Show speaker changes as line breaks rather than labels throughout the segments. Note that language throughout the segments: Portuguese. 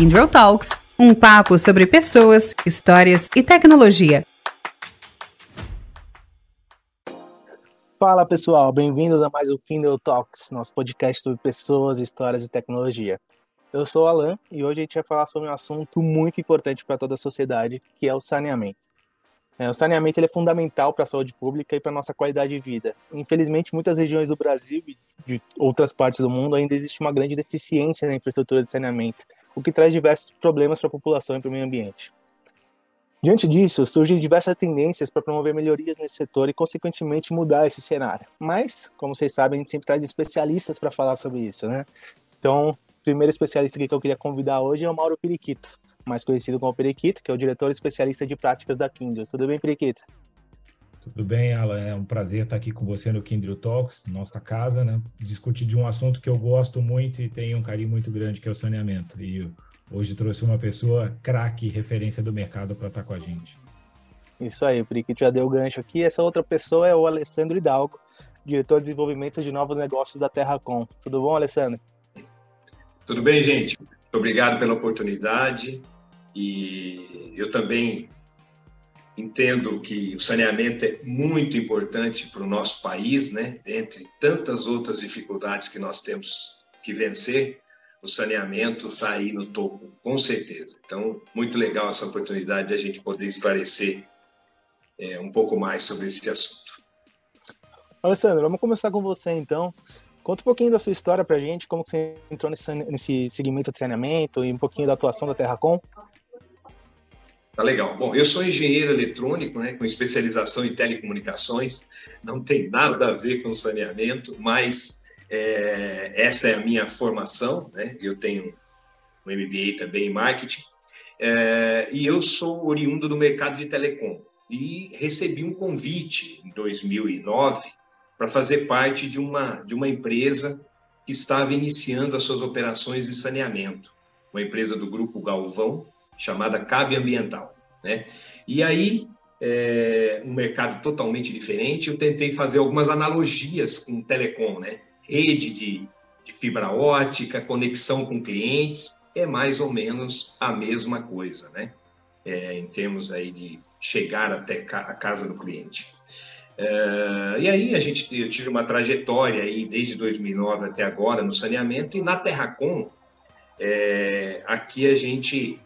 Kindrel Talks, um papo sobre pessoas, histórias e tecnologia.
Fala pessoal, bem-vindos a mais um Kindle Talks, nosso podcast sobre pessoas, histórias e tecnologia. Eu sou o Alan e hoje a gente vai falar sobre um assunto muito importante para toda a sociedade, que é o saneamento. É, o saneamento é fundamental para a saúde pública e para a nossa qualidade de vida. Infelizmente, muitas regiões do Brasil e de outras partes do mundo ainda existe uma grande deficiência na infraestrutura de saneamento, o que traz diversos problemas para a população e para o meio ambiente. Diante disso, surgem diversas tendências para promover melhorias nesse setor e, consequentemente, mudar esse cenário. Mas, como vocês sabem, a gente sempre traz especialistas para falar sobre isso, né? Então, o primeiro especialista que eu queria convidar hoje é o Mauro Periquito, mais conhecido como Periquito, que é o diretor especialista de práticas da Kindle. Tudo bem, Periquito?
Tudo bem, Alan. É um prazer estar aqui com você no Kindle Talks, nossa casa, né? Discutir de um assunto que eu gosto muito e tenho um carinho muito grande, que é o saneamento. E hoje trouxe uma pessoa craque, referência do mercado para estar com a gente.
Isso aí, o Periquito já deu o gancho aqui. Essa outra pessoa é o Alessandro Hidalgo, diretor de desenvolvimento de novos negócios da Terracom. Tudo bom, Alessandro?
Tudo bem, gente. Obrigado pela oportunidade. E eu também entendo que o saneamento é muito importante para o nosso país, né? Entre tantas outras dificuldades que nós temos que vencer, o saneamento está aí no topo, com certeza. Então, muito legal essa oportunidade de a gente poder esclarecer é, um pouco mais sobre esse assunto.
Alessandro, vamos começar com você então. Conta um pouquinho da sua história para a gente, como você entrou nesse, nesse segmento de saneamento e um pouquinho da atuação da Terracom.
Tá legal. Bom, eu sou engenheiro eletrônico, né, com especialização em telecomunicações. Não tem nada a ver com saneamento, mas é, essa é a minha formação, né? Eu tenho um MBA também em marketing. É, e eu sou oriundo do mercado de telecom e recebi um convite em 2009 para fazer parte de uma de uma empresa que estava iniciando as suas operações de saneamento, uma empresa do grupo Galvão, chamada Cabe Ambiental. Né? E aí, é, um mercado totalmente diferente, eu tentei fazer algumas analogias com telecom, né? rede de, de fibra ótica, conexão com clientes, é mais ou menos a mesma coisa, né? É, em termos aí de chegar até a casa do cliente. É, e aí a gente eu tive uma trajetória aí desde 2009 até agora no saneamento e na Terracom é, aqui a gente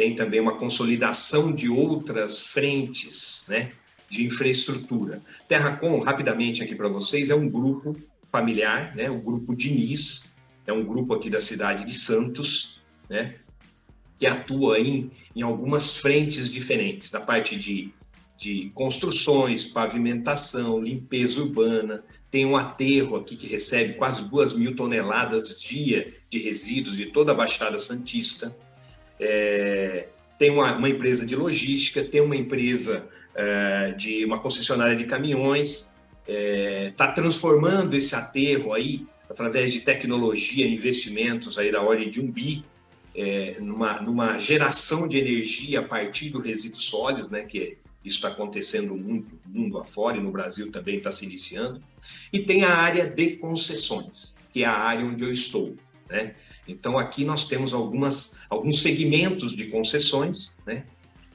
tem também uma consolidação de outras frentes né, de infraestrutura. Terracom, rapidamente aqui para vocês, é um grupo familiar, né, o grupo Diniz, é um grupo aqui da cidade de Santos, né, que atua em, em algumas frentes diferentes, da parte de, de construções, pavimentação, limpeza urbana, tem um aterro aqui que recebe quase duas mil toneladas dia de resíduos de toda a Baixada Santista, é, tem uma, uma, empresa de logística, tem uma empresa é, de uma concessionária de caminhões, está é, transformando esse aterro aí através de tecnologia, investimentos aí da ordem de um bi, é, numa, numa geração de energia a partir do resíduo sólido, né, que isso está acontecendo muito mundo afora e no Brasil também está se iniciando. E tem a área de concessões, que é a área onde eu estou. Né? Então, aqui nós temos algumas, alguns segmentos de concessões. Né?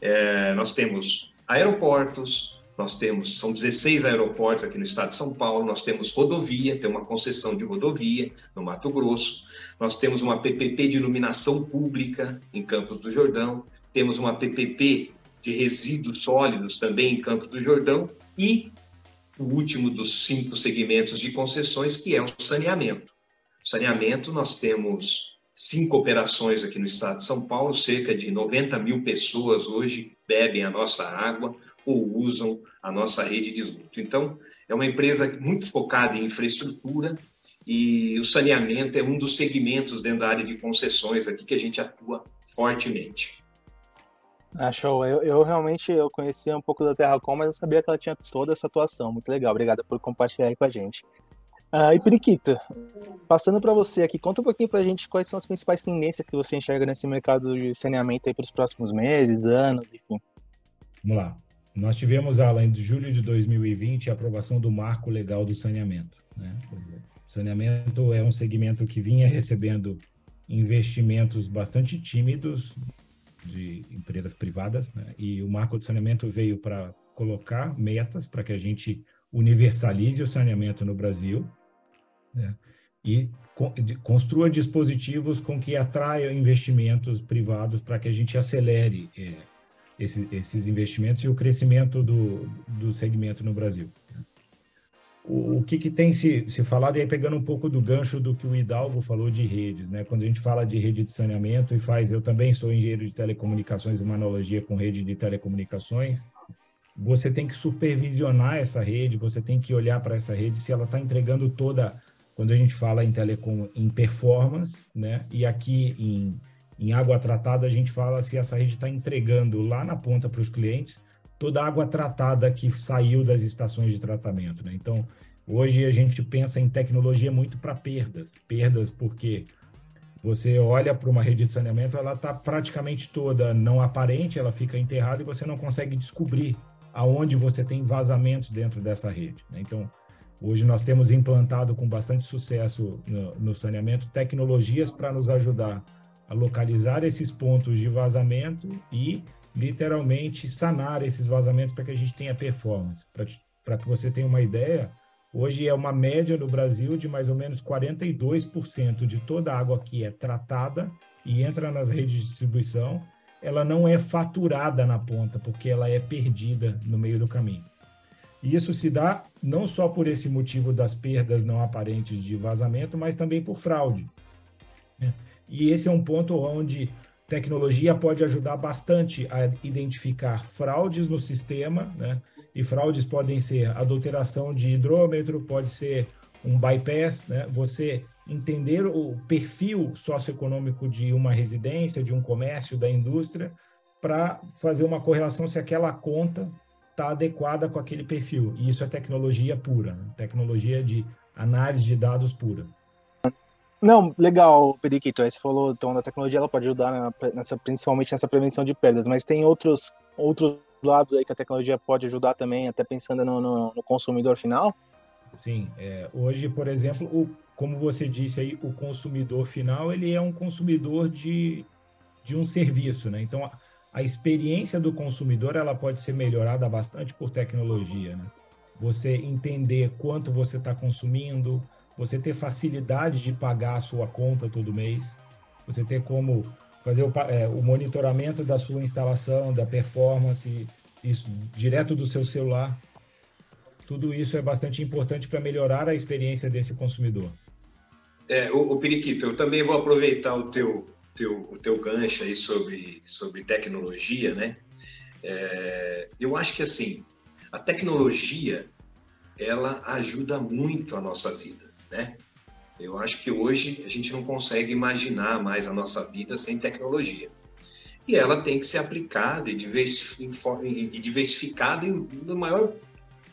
É, nós temos aeroportos, nós temos, são 16 aeroportos aqui no estado de São Paulo, nós temos rodovia, tem uma concessão de rodovia no Mato Grosso, nós temos uma PPP de iluminação pública em Campos do Jordão, temos uma PPP de resíduos sólidos também em Campos do Jordão e o último dos cinco segmentos de concessões, que é o saneamento. Saneamento, nós temos cinco operações aqui no estado de São Paulo, cerca de 90 mil pessoas hoje bebem a nossa água ou usam a nossa rede de esgoto. Então, é uma empresa muito focada em infraestrutura e o saneamento é um dos segmentos dentro da área de concessões aqui que a gente atua fortemente.
Ah, show. Eu, eu realmente eu conhecia um pouco da Terracom, mas não sabia que ela tinha toda essa atuação. Muito legal. Obrigado por compartilhar aí com a gente. Uh, e Periquito, passando para você aqui, conta um pouquinho para a gente quais são as principais tendências que você enxerga nesse mercado de saneamento aí para os próximos meses, anos, enfim.
Vamos lá. Nós tivemos, além de julho de 2020, a aprovação do Marco Legal do Saneamento. Né? O saneamento é um segmento que vinha recebendo investimentos bastante tímidos de empresas privadas, né? e o marco de saneamento veio para colocar metas para que a gente universalize o saneamento no Brasil né? e construa dispositivos com que atraiam investimentos privados para que a gente acelere é, esses, esses, investimentos e o crescimento do, do segmento no Brasil. O, o que, que, tem se, se falado, e aí pegando um pouco do gancho do que o Hidalgo falou de redes, né? quando a gente fala de rede de saneamento e faz, eu também sou engenheiro de telecomunicações, uma analogia com rede de telecomunicações, você tem que supervisionar essa rede, você tem que olhar para essa rede se ela está entregando toda quando a gente fala em telecom em performance, né? E aqui em, em água tratada a gente fala se essa rede está entregando lá na ponta para os clientes toda a água tratada que saiu das estações de tratamento, né? Então hoje a gente pensa em tecnologia muito para perdas, perdas porque você olha para uma rede de saneamento, ela está praticamente toda não aparente, ela fica enterrada e você não consegue descobrir aonde você tem vazamentos dentro dessa rede. Né? Então Hoje nós temos implantado com bastante sucesso no, no saneamento tecnologias para nos ajudar a localizar esses pontos de vazamento e literalmente sanar esses vazamentos para que a gente tenha performance. Para que você tenha uma ideia, hoje é uma média no Brasil de mais ou menos 42% de toda a água que é tratada e entra nas redes de distribuição, ela não é faturada na ponta, porque ela é perdida no meio do caminho. E isso se dá não só por esse motivo das perdas não aparentes de vazamento, mas também por fraude. Né? E esse é um ponto onde tecnologia pode ajudar bastante a identificar fraudes no sistema, né? E fraudes podem ser adulteração de hidrômetro, pode ser um bypass, né? Você entender o perfil socioeconômico de uma residência, de um comércio, da indústria, para fazer uma correlação se aquela conta está adequada com aquele perfil. E isso é tecnologia pura, né? tecnologia de análise de dados pura.
Não, legal, Periquito. Aí você falou, então, da tecnologia ela pode ajudar nessa, principalmente nessa prevenção de perdas, mas tem outros, outros lados aí que a tecnologia pode ajudar também, até pensando no, no, no consumidor final?
Sim, é, hoje, por exemplo, o, como você disse aí, o consumidor final, ele é um consumidor de, de um serviço, né? Então, a experiência do consumidor ela pode ser melhorada bastante por tecnologia. Né? Você entender quanto você está consumindo, você ter facilidade de pagar a sua conta todo mês, você ter como fazer o, é, o monitoramento da sua instalação, da performance, isso direto do seu celular. Tudo isso é bastante importante para melhorar a experiência desse consumidor.
É, o, o Periquito, eu também vou aproveitar o teu, teu, o teu gancho aí sobre, sobre tecnologia, né? É, eu acho que assim, a tecnologia ela ajuda muito a nossa vida, né? Eu acho que hoje a gente não consegue imaginar mais a nossa vida sem tecnologia. E ela tem que ser aplicada e diversificada no maior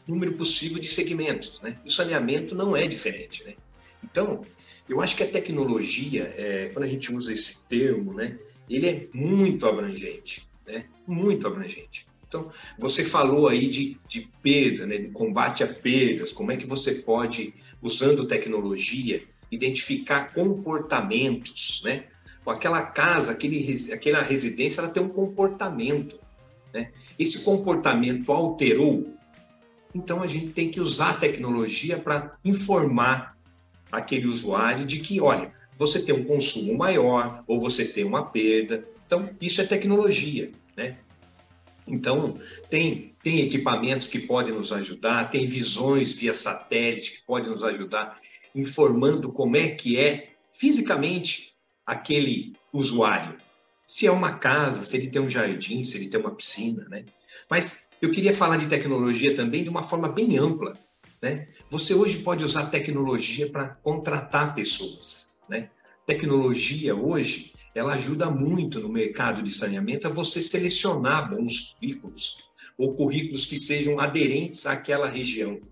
número possível de segmentos, né? O saneamento não é diferente, né? Então, eu acho que a tecnologia, é, quando a gente usa esse termo, né, ele é muito abrangente, né, muito abrangente. Então, você falou aí de, de perda, né, de combate a perdas, como é que você pode, usando tecnologia, identificar comportamentos, né? Aquela casa, aquele, aquela residência, ela tem um comportamento, né? Esse comportamento alterou, então a gente tem que usar a tecnologia para informar aquele usuário de que, olha, você tem um consumo maior ou você tem uma perda. Então, isso é tecnologia, né? Então, tem, tem equipamentos que podem nos ajudar, tem visões via satélite que podem nos ajudar, informando como é que é fisicamente aquele usuário. Se é uma casa, se ele tem um jardim, se ele tem uma piscina, né? Mas eu queria falar de tecnologia também de uma forma bem ampla, né? Você hoje pode usar tecnologia para contratar pessoas. Né? Tecnologia hoje ela ajuda muito no mercado de saneamento a você selecionar bons currículos ou currículos que sejam aderentes àquela região.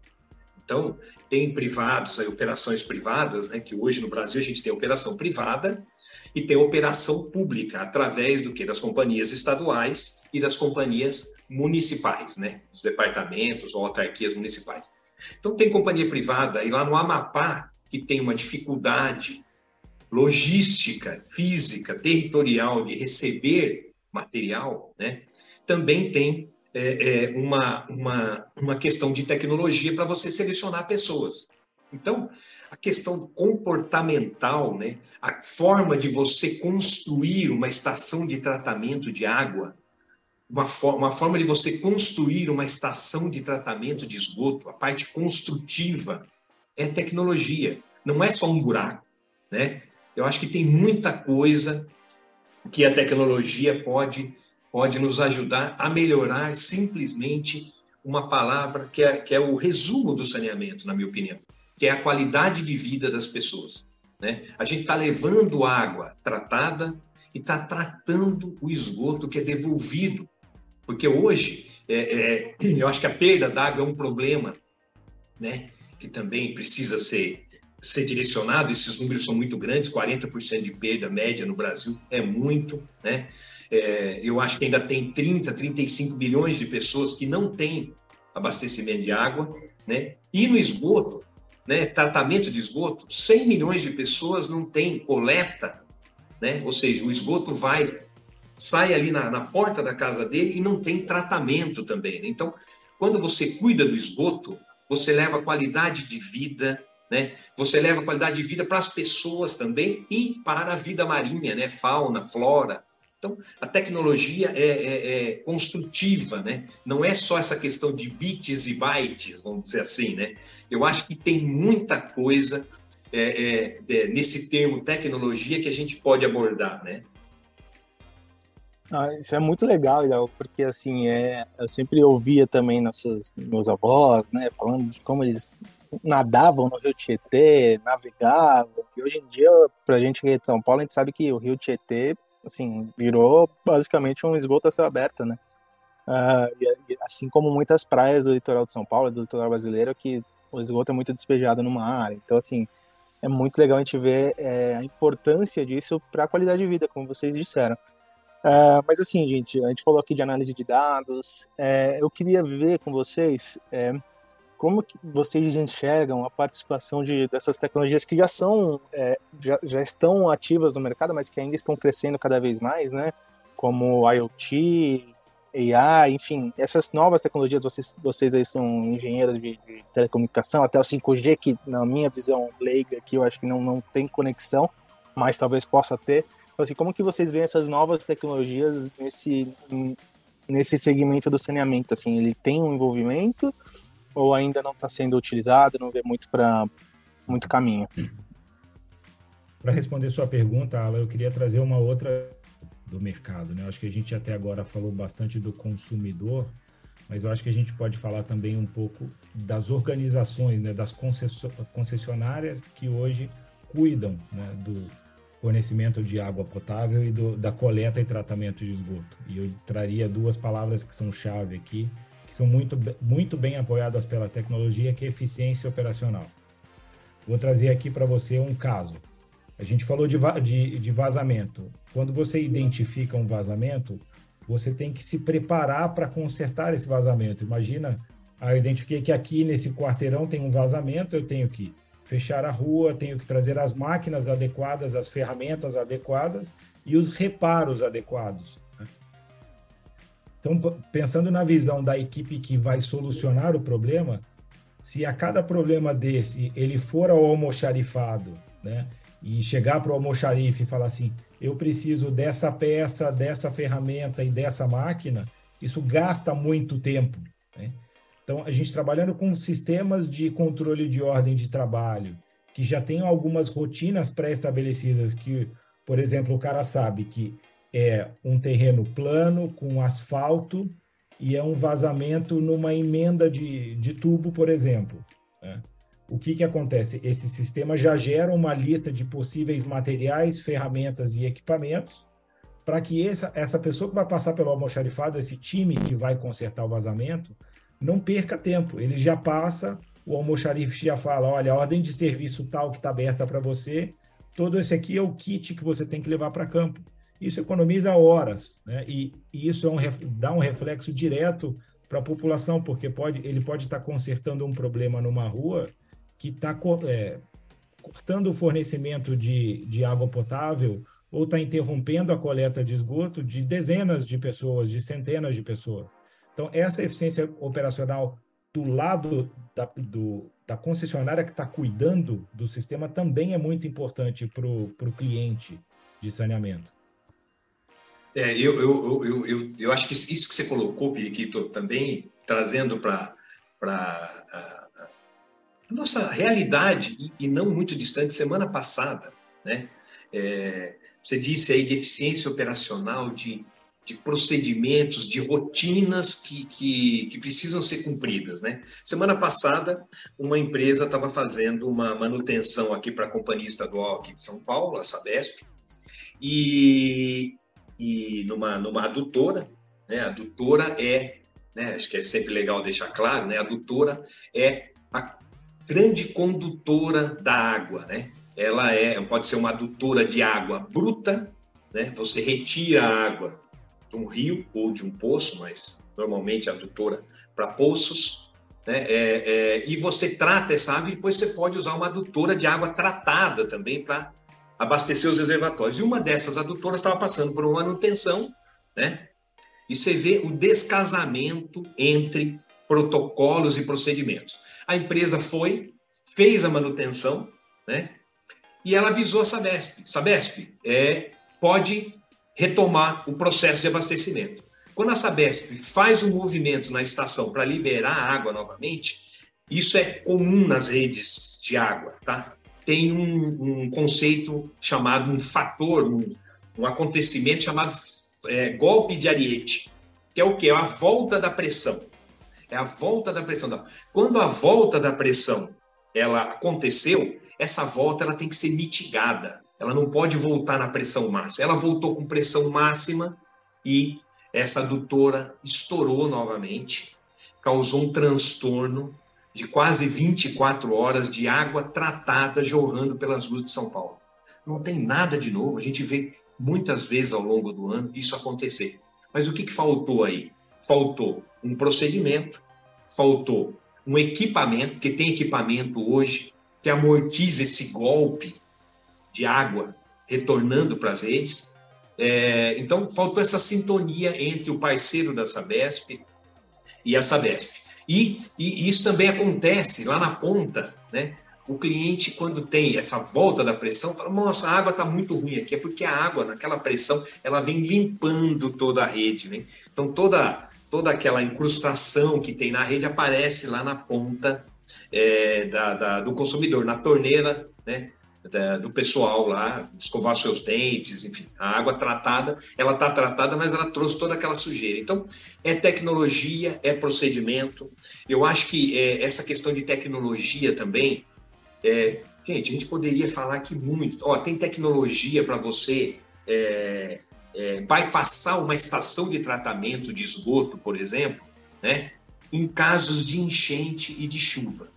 Então, tem privados, aí, operações privadas, né, que hoje no Brasil a gente tem operação privada e tem operação pública, através do que? Das companhias estaduais e das companhias municipais, né, dos departamentos ou autarquias municipais. Então, tem companhia privada, e lá no Amapá, que tem uma dificuldade logística, física, territorial de receber material, né, também tem é, é, uma, uma, uma questão de tecnologia para você selecionar pessoas. Então, a questão comportamental, né, a forma de você construir uma estação de tratamento de água, uma, for uma forma de você construir uma estação de tratamento de esgoto, a parte construtiva, é tecnologia. Não é só um buraco, né? Eu acho que tem muita coisa que a tecnologia pode, pode nos ajudar a melhorar simplesmente uma palavra que é, que é o resumo do saneamento, na minha opinião, que é a qualidade de vida das pessoas. Né? A gente está levando água tratada e está tratando o esgoto que é devolvido. Porque hoje, é, é, eu acho que a perda d'água é um problema né? que também precisa ser ser direcionado, esses números são muito grandes, 40% de perda média no Brasil é muito, né? É, eu acho que ainda tem 30, 35 milhões de pessoas que não têm abastecimento de água, né? E no esgoto, né, tratamento de esgoto, 100 milhões de pessoas não têm coleta, né? Ou seja, o esgoto vai sai ali na, na porta da casa dele e não tem tratamento também. Né? Então, quando você cuida do esgoto, você leva qualidade de vida, né? Você leva qualidade de vida para as pessoas também e para a vida marinha, né? Fauna, flora. Então, a tecnologia é, é, é, construtiva, né? Não é só essa questão de bits e bytes, vamos dizer assim, né? Eu acho que tem muita coisa é, é, nesse termo tecnologia que a gente pode abordar, né?
Ah, isso é muito legal, porque assim, é, eu sempre ouvia também nossos meus avós, né, falando de como eles nadavam no Rio Tietê, navegavam. E hoje em dia, pra gente que é de São Paulo, a gente sabe que o Rio Tietê, assim, virou basicamente um esgoto a céu aberto, né? Uh, e, assim como muitas praias do litoral de São Paulo, do litoral brasileiro, que o esgoto é muito despejado no mar. Então, assim, é muito legal a gente ver é, a importância disso para a qualidade de vida, como vocês disseram. Uh, mas assim, gente, a gente falou aqui de análise de dados. É, eu queria ver com vocês é, como que vocês enxergam a participação de, dessas tecnologias que já são, é, já, já estão ativas no mercado, mas que ainda estão crescendo cada vez mais, né? Como IoT, AI, enfim, essas novas tecnologias, vocês, vocês aí são engenheiros de, de telecomunicação, até o 5G, que na minha visão leiga aqui, eu acho que não, não tem conexão, mas talvez possa ter. Então, assim, como que vocês veem essas novas tecnologias nesse, nesse segmento do saneamento? Assim, ele tem um envolvimento ou ainda não está sendo utilizado, não vê muito para muito caminho?
Para responder sua pergunta, Alan, eu queria trazer uma outra do mercado. Né? Eu acho que a gente até agora falou bastante do consumidor, mas eu acho que a gente pode falar também um pouco das organizações, né? das concessionárias que hoje cuidam né? do fornecimento de água potável e do, da coleta e tratamento de esgoto. E eu traria duas palavras que são chave aqui, que são muito, muito bem apoiadas pela tecnologia, que é eficiência operacional. Vou trazer aqui para você um caso. A gente falou de, de, de vazamento. Quando você identifica um vazamento, você tem que se preparar para consertar esse vazamento. Imagina, ah, eu identifiquei que aqui nesse quarteirão tem um vazamento, eu tenho que fechar a rua, tenho que trazer as máquinas adequadas, as ferramentas adequadas e os reparos adequados. Então, pensando na visão da equipe que vai solucionar o problema, se a cada problema desse ele for ao almoxarifado, né, e chegar para o almoxarife e falar assim, eu preciso dessa peça, dessa ferramenta e dessa máquina, isso gasta muito tempo. Né? Então, a gente trabalhando com sistemas de controle de ordem de trabalho, que já tem algumas rotinas pré-estabelecidas, que, por exemplo, o cara sabe que é um terreno plano com asfalto e é um vazamento numa emenda de, de tubo, por exemplo. Né? O que, que acontece? Esse sistema já gera uma lista de possíveis materiais, ferramentas e equipamentos para que essa, essa pessoa que vai passar pelo almoxarifado, esse time que vai consertar o vazamento, não perca tempo. Ele já passa, o almoxarife já fala, olha, a ordem de serviço tal que está aberta para você, todo esse aqui é o kit que você tem que levar para campo. Isso economiza horas, né? E, e isso é um, dá um reflexo direto para a população, porque pode, ele pode estar tá consertando um problema numa rua que está é, cortando o fornecimento de, de água potável ou está interrompendo a coleta de esgoto de dezenas de pessoas, de centenas de pessoas. Então, essa eficiência operacional do lado da, do, da concessionária que está cuidando do sistema também é muito importante para o cliente de saneamento.
É, eu, eu, eu, eu, eu acho que isso que você colocou, Periquito, também trazendo para a, nossa realidade, e, e, não muito distante, semana passada, né? É, você disse aí de eficiência operacional, de, de procedimentos, de rotinas que, que, que, precisam ser cumpridas. Né? Semana passada, uma empresa estava fazendo uma manutenção aqui para a Companhia Estadual aqui de São Paulo, a Sabesp, e, e numa, numa adutora, né? a adutora é, né? acho que é sempre legal deixar claro, né? a adutora é a grande condutora da água, né? ela é, pode ser uma adutora de água bruta, né? Você retira a água de um rio ou de um poço, mas normalmente a adutora para poços, né? É, é, e você trata essa água e depois você pode usar uma adutora de água tratada também para abastecer os reservatórios. E uma dessas adutoras estava passando por uma manutenção, né? E você vê o descasamento entre protocolos e procedimentos. A empresa foi, fez a manutenção, né? e ela avisou a Sabesp. Sabesp, é, pode retomar o processo de abastecimento. Quando a Sabesp faz um movimento na estação para liberar a água novamente, isso é comum nas redes de água, tá? Tem um, um conceito chamado um fator, um, um acontecimento chamado é, golpe de ariete, que é o que? É a volta da pressão. É a volta da pressão. Quando a volta da pressão ela aconteceu, essa volta ela tem que ser mitigada. Ela não pode voltar na pressão máxima. Ela voltou com pressão máxima e essa adutora estourou novamente, causou um transtorno de quase 24 horas de água tratada jorrando pelas ruas de São Paulo. Não tem nada de novo, a gente vê muitas vezes ao longo do ano isso acontecer. Mas o que, que faltou aí? Faltou um procedimento, faltou um equipamento, porque tem equipamento hoje que amortiza esse golpe de água retornando para as redes. É, então, faltou essa sintonia entre o parceiro da Sabesp e a Sabesp. E, e, isso também acontece lá na ponta, né? O cliente, quando tem essa volta da pressão, fala: Nossa, a água está muito ruim aqui. É porque a água, naquela pressão, ela vem limpando toda a rede. Né? Então, toda, toda aquela incrustação que tem na rede aparece lá na ponta é, da, da, do consumidor, na torneira, né? Do pessoal lá, escovar seus dentes, enfim, a água tratada, ela está tratada, mas ela trouxe toda aquela sujeira. Então, é tecnologia, é procedimento. Eu acho que é, essa questão de tecnologia também, é, gente, a gente poderia falar aqui muito. Ó, tem tecnologia para você é, é, bypassar uma estação de tratamento de esgoto, por exemplo, né? Em casos de enchente e de chuva.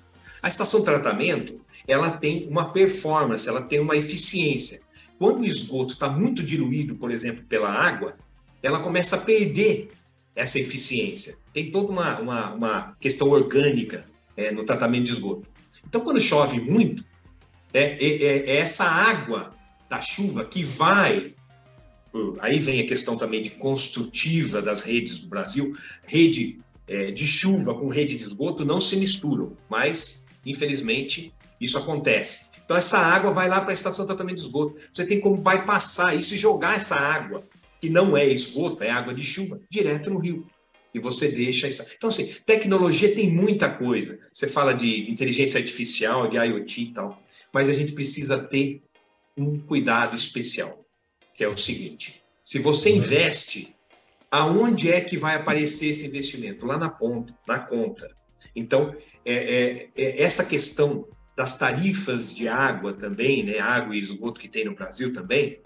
A estação de tratamento, ela tem uma performance, ela tem uma eficiência. Quando o esgoto está muito diluído, por exemplo, pela água, ela começa a perder essa eficiência. Tem toda uma, uma, uma questão orgânica é, no tratamento de esgoto. Então, quando chove muito, é, é, é essa água da chuva que vai. Aí vem a questão também de construtiva das redes do Brasil. Rede é, de chuva com rede de esgoto não se misturam, mas Infelizmente, isso acontece. Então, essa água vai lá para a estação de tratamento de esgoto. Você tem como bypassar isso e jogar essa água, que não é esgoto, é água de chuva, direto no rio. E você deixa. Então, assim, tecnologia tem muita coisa. Você fala de inteligência artificial, de IoT e tal, mas a gente precisa ter um cuidado especial, que é o seguinte: se você uhum. investe, aonde é que vai aparecer esse investimento? Lá na ponta, na conta. Então, é, é, é, essa questão das tarifas de água também, né, água e esgoto que tem no Brasil também,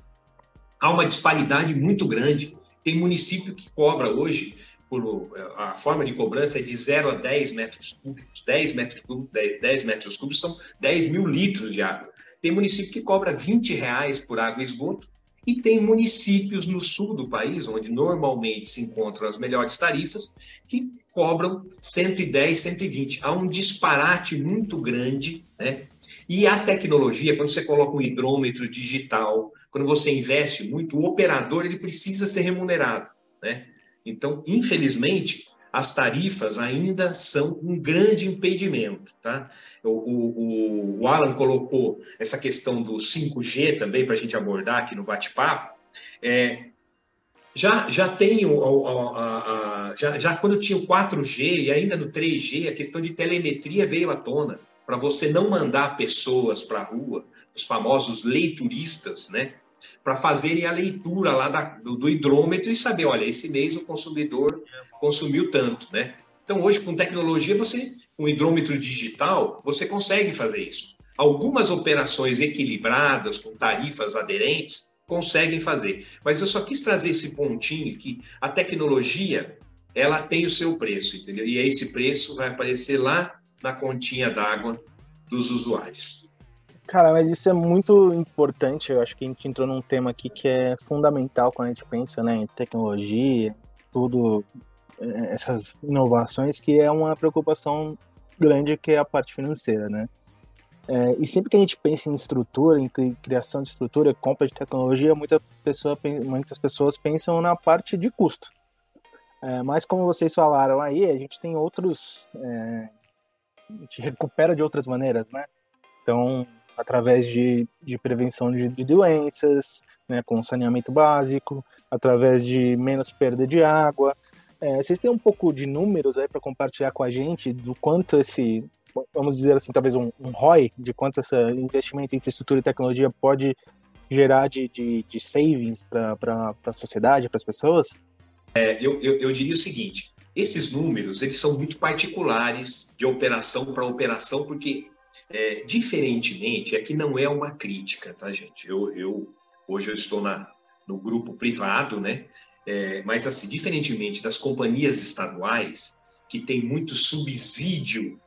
há uma disparidade muito grande. Tem município que cobra hoje, por, a forma de cobrança é de 0 a 10 metros cúbicos. 10 metros cúbicos, 10, 10 metros cúbicos são 10 mil litros de água. Tem município que cobra 20 reais por água e esgoto, e tem municípios no sul do país, onde normalmente se encontram as melhores tarifas, que cobram 110, 120. Há um disparate muito grande né, E a tecnologia, quando você coloca um hidrômetro digital, quando você investe muito, o operador ele precisa ser remunerado, né? Então, infelizmente, as tarifas ainda são um grande impedimento, tá? O, o, o Alan colocou essa questão do 5G também para a gente abordar aqui no bate-papo. É, já, já tenho, a, a, a, já, já quando tinha o 4G e ainda no 3G, a questão de telemetria veio à tona, para você não mandar pessoas para a rua, os famosos leituristas, né? Para fazerem a leitura lá da, do, do hidrômetro e saber, olha, esse mês o consumidor consumiu tanto, né? Então, hoje, com tecnologia, você, com hidrômetro digital, você consegue fazer isso. Algumas operações equilibradas, com tarifas aderentes, conseguem fazer. Mas eu só quis trazer esse pontinho que a tecnologia ela tem o seu preço, entendeu? E esse preço vai aparecer lá na continha d'água dos usuários.
Cara, mas isso é muito importante. Eu acho que a gente entrou num tema aqui que é fundamental quando a gente pensa né, em tecnologia, tudo, é, essas inovações, que é uma preocupação grande que é a parte financeira, né? É, e sempre que a gente pensa em estrutura, em criação de estrutura, compra de tecnologia, muita pessoa, muitas pessoas pensam na parte de custo. É, mas como vocês falaram aí, a gente tem outros. É, a gente recupera de outras maneiras, né? Então, através de, de prevenção de, de doenças, né, com saneamento básico, através de menos perda de água. É, vocês têm um pouco de números aí para compartilhar com a gente do quanto esse vamos dizer assim, talvez um, um ROI de quanto esse investimento em infraestrutura e tecnologia pode gerar de, de, de savings para a sociedade, para as pessoas?
É, eu, eu, eu, diria o seguinte, esses números, eles são muito particulares de operação para operação, porque, é, diferentemente, aqui não é uma crítica, tá, gente? Eu, eu hoje eu estou na, no grupo privado, né? É, mas, assim, diferentemente das companhias estaduais, que tem muito subsídio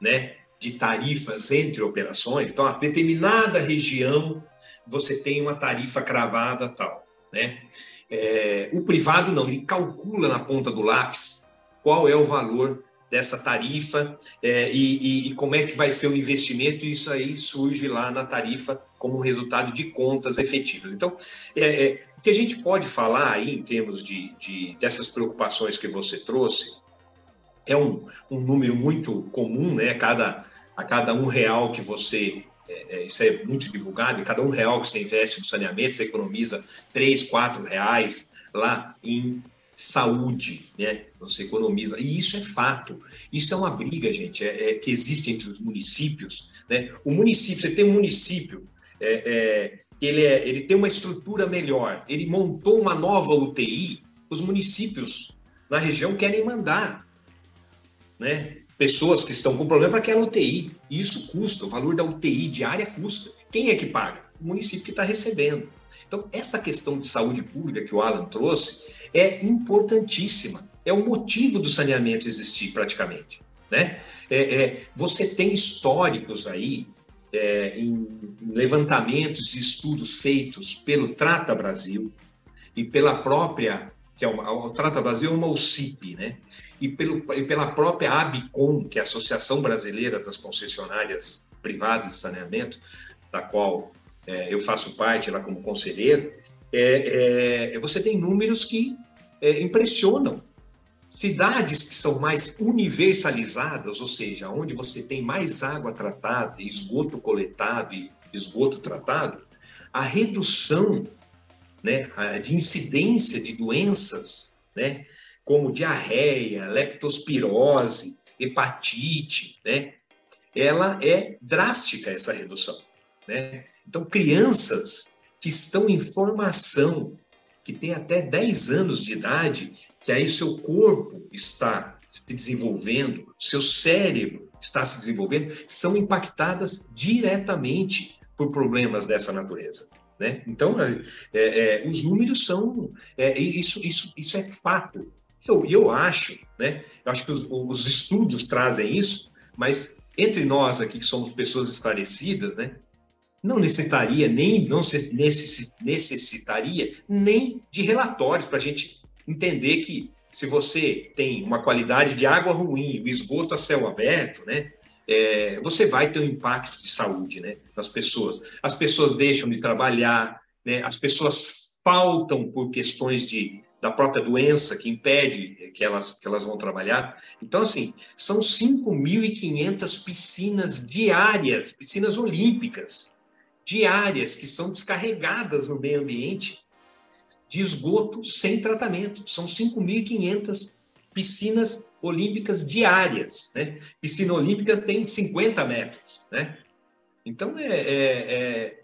né, de tarifas entre operações. Então, a determinada região você tem uma tarifa cravada tal, né? É, o privado não, ele calcula na ponta do lápis qual é o valor dessa tarifa é, e, e, como é que vai ser o investimento, e isso aí surge lá na tarifa como resultado de contas efetivas. Então, é, é, o que a gente pode falar aí em termos de, de dessas preocupações que você trouxe, é um, um número muito comum, né? Cada, a cada um real que você é, é, isso é muito divulgado, e cada um real que você investe no saneamento, você economiza três, quatro reais lá em saúde, né? Você economiza. E isso é fato. Isso é uma briga, gente, é, é que existe entre os municípios. Né? O município, você tem um município, é, é, ele, é, ele tem uma estrutura melhor, ele montou uma nova UTI, os municípios na região querem mandar né? Pessoas que estão com problema para aquela UTI. E isso custa, o valor da UTI diária custa. Quem é que paga? Município que está recebendo. Então, essa questão de saúde pública que o Alan trouxe é importantíssima. É o motivo do saneamento existir, praticamente. Né? É, é, você tem históricos aí é, em levantamentos e estudos feitos pelo Trata Brasil e pela própria, que é uma, o Trata Brasil é uma OCIP, né? e, pelo, e pela própria ABICOM, que é a Associação Brasileira das Concessionárias Privadas de Saneamento, da qual é, eu faço parte lá como conselheiro, é, é, você tem números que é, impressionam. Cidades que são mais universalizadas, ou seja, onde você tem mais água tratada, esgoto coletado e esgoto tratado, a redução né, de incidência de doenças né, como diarreia, leptospirose, hepatite, né? Ela é drástica essa redução, né? Então, crianças que estão em formação, que têm até 10 anos de idade, que aí seu corpo está se desenvolvendo, seu cérebro está se desenvolvendo, são impactadas diretamente por problemas dessa natureza. Né? Então, é, é, os números são. É, isso, isso, isso é fato. Eu, eu acho, né? Eu acho que os, os estudos trazem isso, mas entre nós aqui que somos pessoas esclarecidas, né? Não necessitaria nem não necessitaria nem de relatórios para a gente entender que se você tem uma qualidade de água ruim, o esgoto a céu aberto, né? é, você vai ter um impacto de saúde né, nas pessoas. As pessoas deixam de trabalhar, né, as pessoas faltam por questões de, da própria doença que impede que elas, que elas vão trabalhar. Então, assim, são 5.500 piscinas diárias, piscinas olímpicas, diárias, que são descarregadas no meio ambiente de esgoto sem tratamento. São 5.500 piscinas olímpicas diárias. Né? Piscina olímpica tem 50 metros. Né? Então, é, é, é,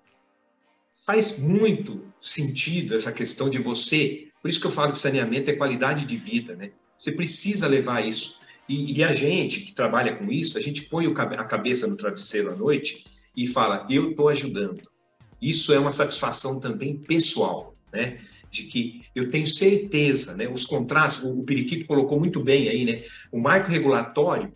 faz muito sentido essa questão de você. Por isso que eu falo que saneamento é qualidade de vida. Né? Você precisa levar isso. E, e a gente que trabalha com isso, a gente põe a cabeça no travesseiro à noite e fala: eu estou ajudando. Isso é uma satisfação também pessoal. Né? de que eu tenho certeza, né, os contratos, o, Periquito colocou muito bem aí, né, o marco regulatório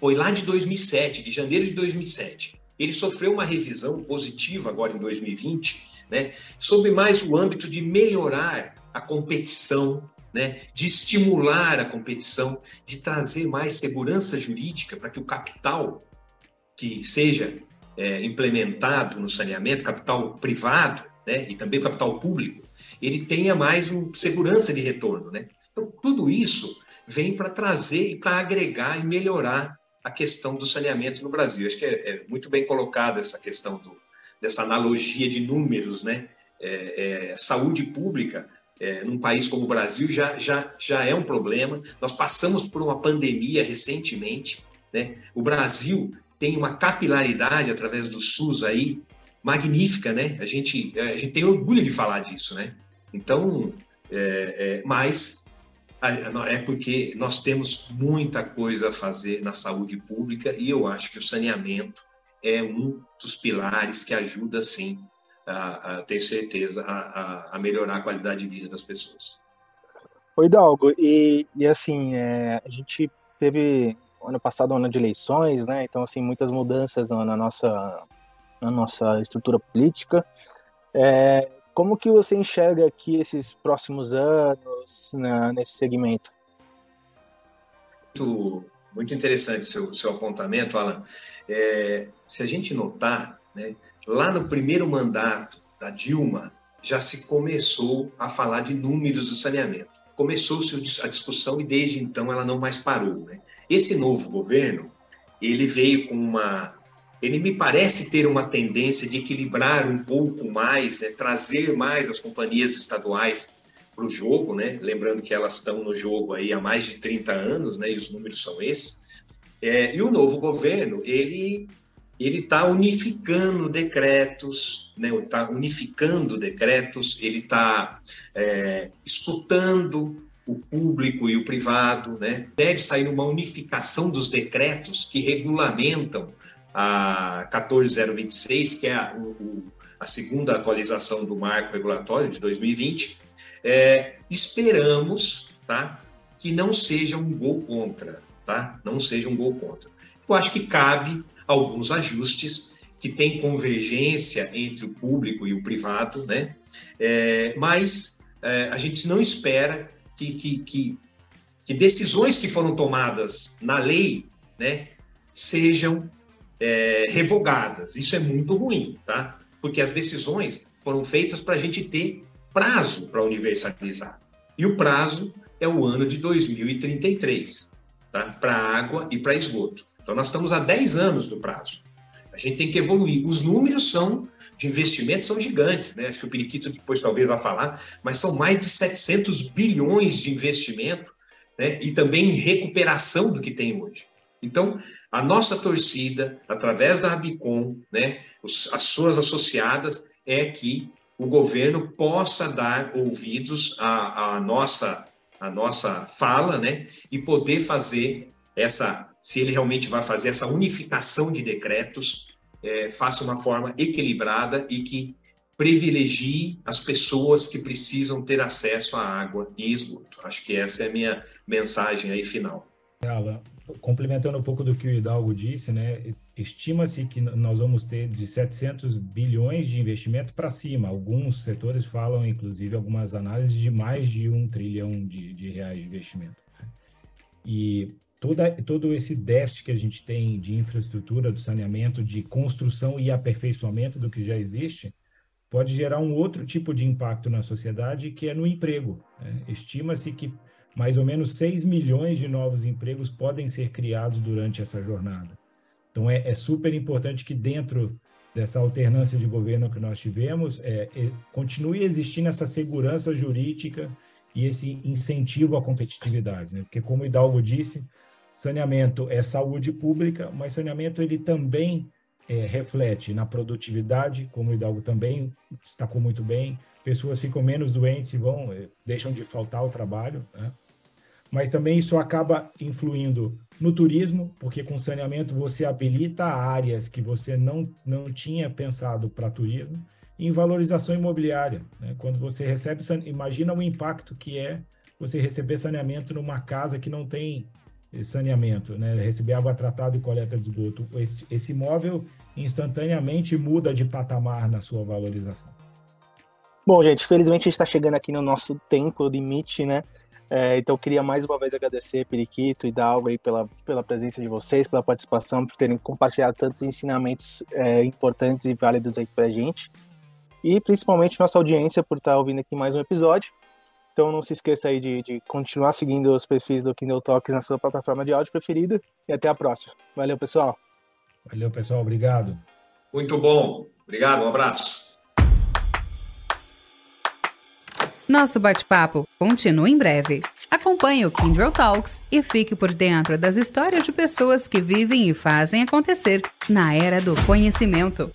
foi lá de 2007, de janeiro de 2007. Ele sofreu uma revisão positiva agora em 2020, né, sobre mais o âmbito de melhorar a competição, né, de estimular a competição, de trazer mais segurança jurídica para que o capital que seja é, implementado no saneamento, capital privado, né, e também capital público, ele tenha mais um, segurança de retorno. Né? Então, tudo isso vem para trazer e para agregar e melhorar a questão do saneamento no Brasil. Acho que é, é muito bem colocada essa questão do, dessa analogia de números, né? É, é, saúde pública é, num país como o Brasil já, já, já é um problema. Nós passamos por uma pandemia recentemente. Né? O Brasil tem uma capilaridade através do SUS aí magnífica, né? A gente, a gente tem orgulho de falar disso, né? Então, é, é, mas é porque nós temos muita coisa a fazer na saúde pública e eu acho que o saneamento é um dos pilares que ajuda, sim, a, a ter certeza, a, a, melhorar a qualidade de vida das pessoas.
Oi, Dalgo, e, e assim, é, a gente teve ano passado ano de eleições, né? Então, assim, muitas mudanças na, na nossa, na nossa estrutura política. É, como que você enxerga aqui esses próximos anos na, nesse segmento?
Muito, muito interessante seu, seu apontamento, Alan. É, se a gente notar, né, lá no primeiro mandato da Dilma, já se começou a falar de números do saneamento. Começou-se a discussão e desde então ela não mais parou. Né? Esse novo governo, ele veio com uma ele me parece ter uma tendência de equilibrar um pouco mais, né, trazer mais as companhias estaduais para o jogo, né? lembrando que elas estão no jogo aí há mais de 30 anos, né? e os números são esses. É, e o novo governo, ele ele está unificando decretos, né? Está unificando decretos, ele está é, escutando o público e o privado, né? Deve sair uma unificação dos decretos que regulamentam a 14026, que é a, o, a segunda atualização do marco regulatório de 2020, é, esperamos tá, que não seja um gol contra, tá? Não seja um gol contra. Eu acho que cabe alguns ajustes que tem convergência entre o público e o privado, né? É, mas é, a gente não espera que, que, que, que, decisões que foram tomadas na lei, né, sejam é, revogadas. Isso é muito ruim, tá? Porque as decisões foram feitas para a gente ter prazo para universalizar. E o prazo é o ano de 2033, tá? Para água e para esgoto. Então, nós estamos há 10 anos do prazo. A gente tem que evoluir. Os números são de investimento são gigantes, né? Acho que o Periquito depois talvez vá falar, mas são mais de 700 bilhões de investimento, né? E também em recuperação do que tem hoje. Então, a nossa torcida, através da Abicom, né, as suas associadas, é que o governo possa dar ouvidos à, à, nossa, nossa fala né, e poder fazer essa, se ele realmente vai fazer essa unificação de decretos, é, faça uma forma equilibrada e que privilegie as pessoas que precisam ter acesso à água e esgoto. Acho que essa é a minha mensagem aí final.
Alan, complementando um pouco do que o Hidalgo disse, né, estima-se que nós vamos ter de 700 bilhões de investimento para cima. Alguns setores falam, inclusive, algumas análises de mais de um trilhão de, de reais de investimento. E toda, todo esse déficit que a gente tem de infraestrutura, do saneamento, de construção e aperfeiçoamento do que já existe, pode gerar um outro tipo de impacto na sociedade, que é no emprego. Né? Estima-se que mais ou menos 6 milhões de novos empregos podem ser criados durante essa jornada. Então, é, é super importante que dentro dessa alternância de governo que nós tivemos, é, é, continue existindo essa segurança jurídica e esse incentivo à competitividade. Né? Porque, como o Hidalgo disse, saneamento é saúde pública, mas saneamento ele também é, reflete na produtividade, como o Hidalgo também destacou muito bem, pessoas ficam menos doentes e vão, é, deixam de faltar ao trabalho, né? mas também isso acaba influindo no turismo, porque com saneamento você habilita áreas que você não, não tinha pensado para turismo, em valorização imobiliária. Né? Quando você recebe, imagina o impacto que é você receber saneamento numa casa que não tem saneamento, né? receber água tratada e coleta de esgoto. Esse, esse imóvel instantaneamente muda de patamar na sua valorização.
Bom, gente, felizmente a gente está chegando aqui no nosso tempo limite, né? É, então, queria mais uma vez agradecer Periquito e Dalva aí pela, pela presença de vocês, pela participação, por terem compartilhado tantos ensinamentos é, importantes e válidos aí para a gente. E principalmente nossa audiência por estar tá ouvindo aqui mais um episódio. Então, não se esqueça aí de, de continuar seguindo os perfis do Kindle Talks na sua plataforma de áudio preferida. E até a próxima. Valeu, pessoal.
Valeu, pessoal. Obrigado.
Muito bom. Obrigado. Um abraço.
Nosso bate-papo continua em breve. Acompanhe o Kindle Talks e fique por dentro das histórias de pessoas que vivem e fazem acontecer na era do conhecimento.